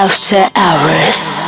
After Hours.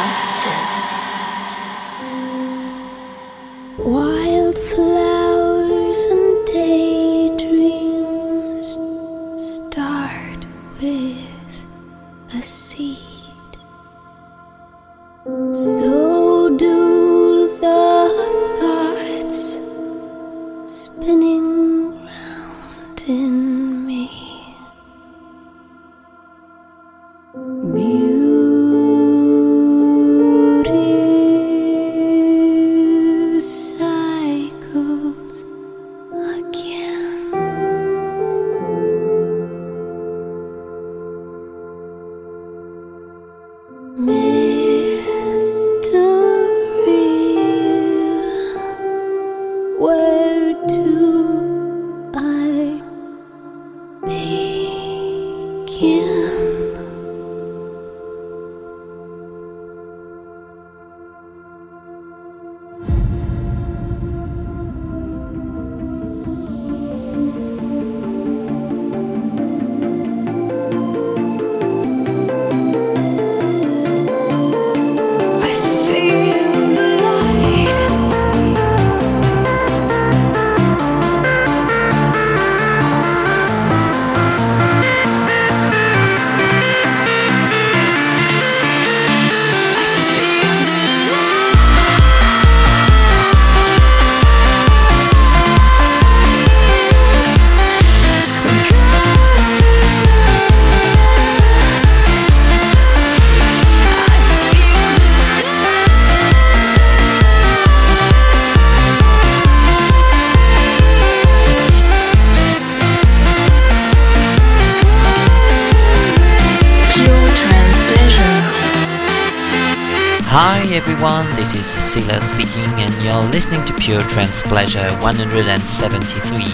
Everyone, this is Cecilia speaking, and you're listening to Pure Trance Pleasure 173.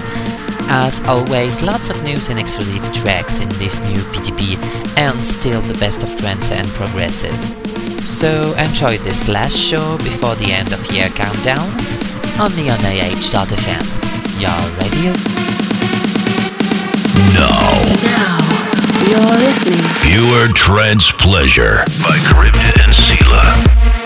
As always, lots of news and exclusive tracks in this new PTP, and still the best of trance and progressive. So enjoy this last show before the end of year countdown, only on AH.fm. Y'all ready? Now. Now. You're listening. Pure Trance Pleasure by Crypta and Sela.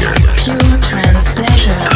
pleasure. Pure trance pleasure.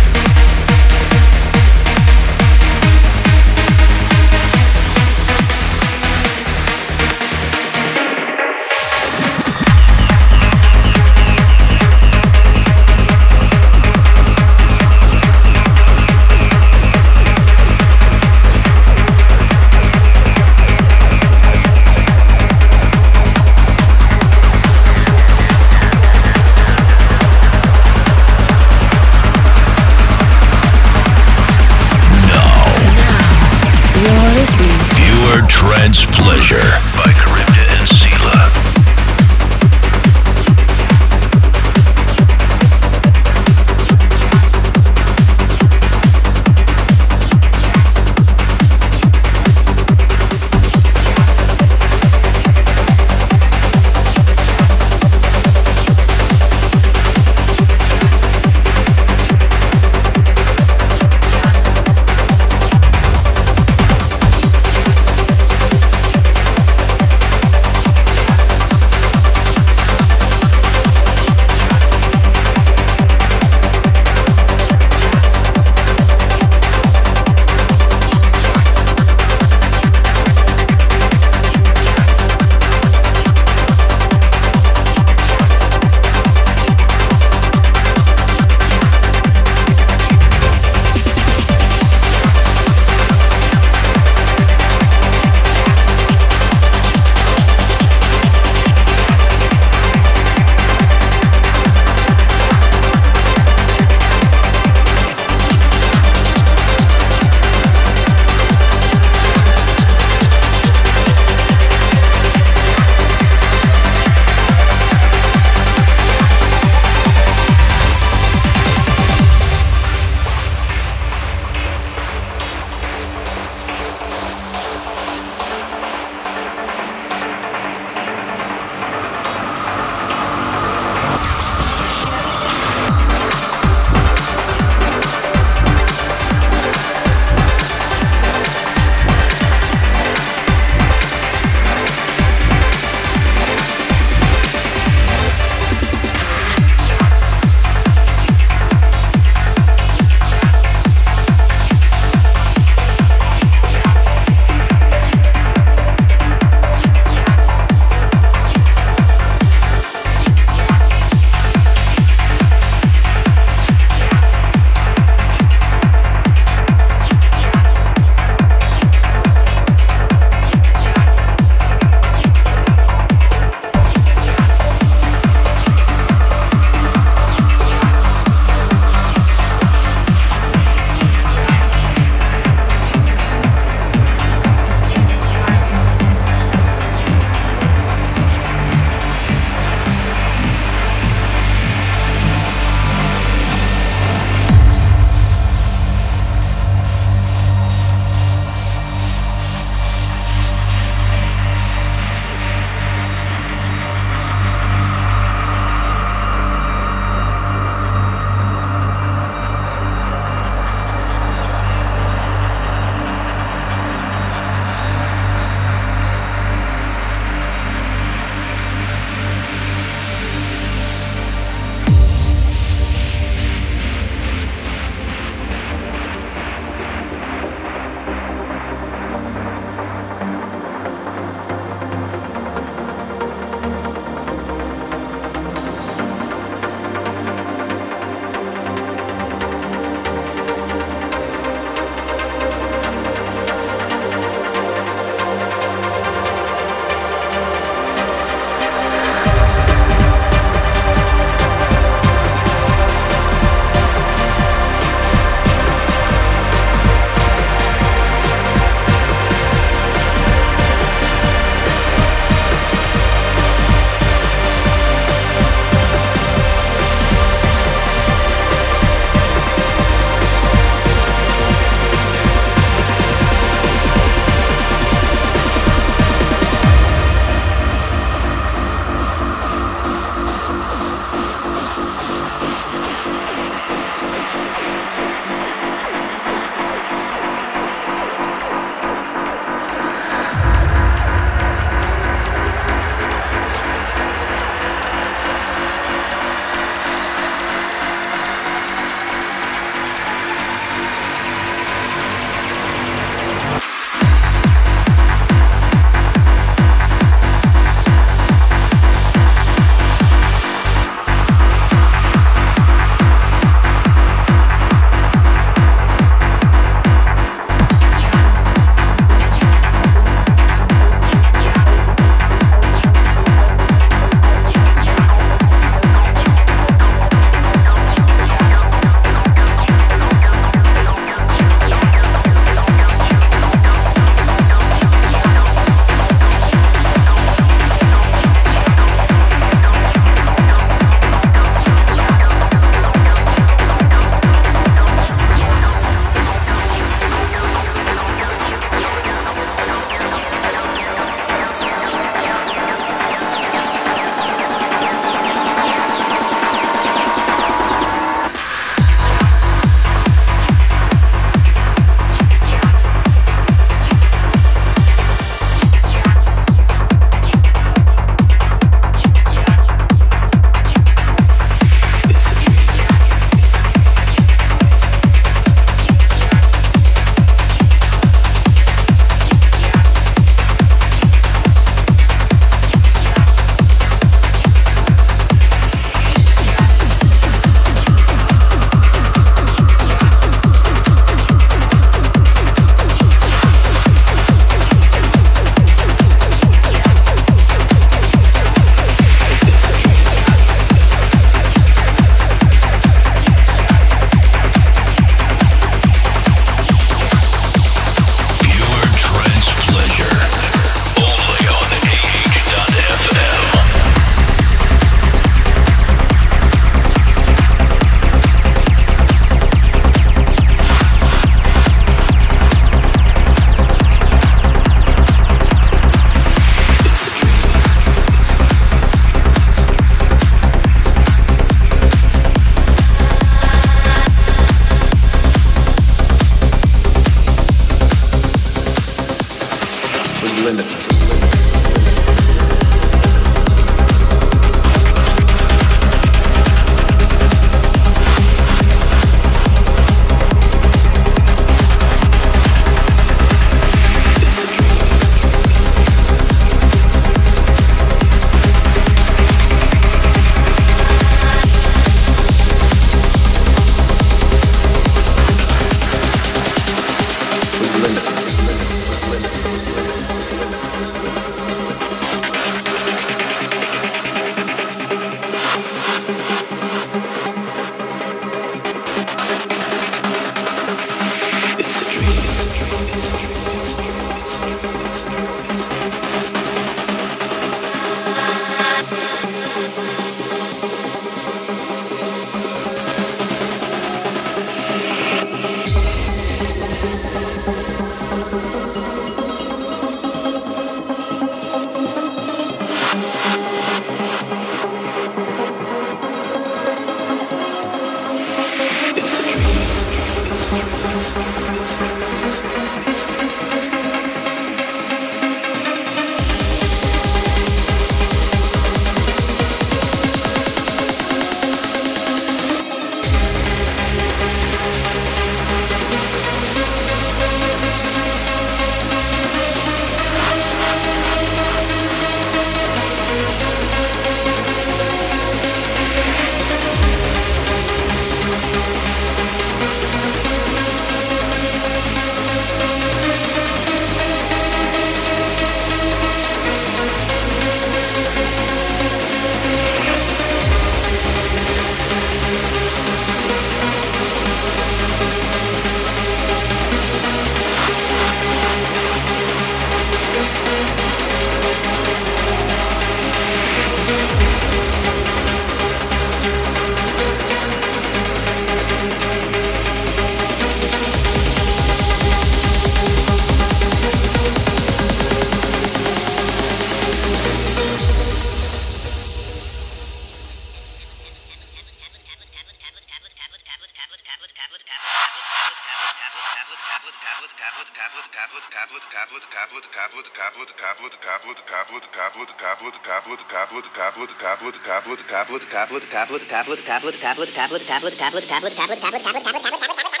tablet, tablet, tablet, tablet, tablet, tablet, tablet, tablet, tablet, tablet, tablet, tablet, tablet, tablet, tablet,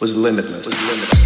was limitless. Was limitless.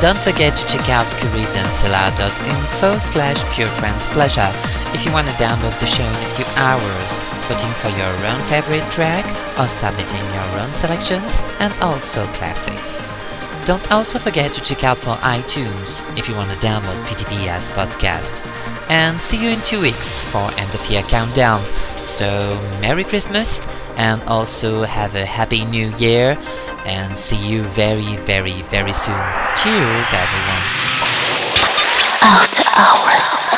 Don't forget to check out curitdancela.info slash pure trance pleasure if you want to download the show in a few hours, voting for your own favorite track or submitting your own selections and also classics. Don't also forget to check out for iTunes if you want to download PTP as podcast. And see you in two weeks for end of year countdown. So Merry Christmas and also have a happy new year and see you very very very soon. Cheers everyone. After hours.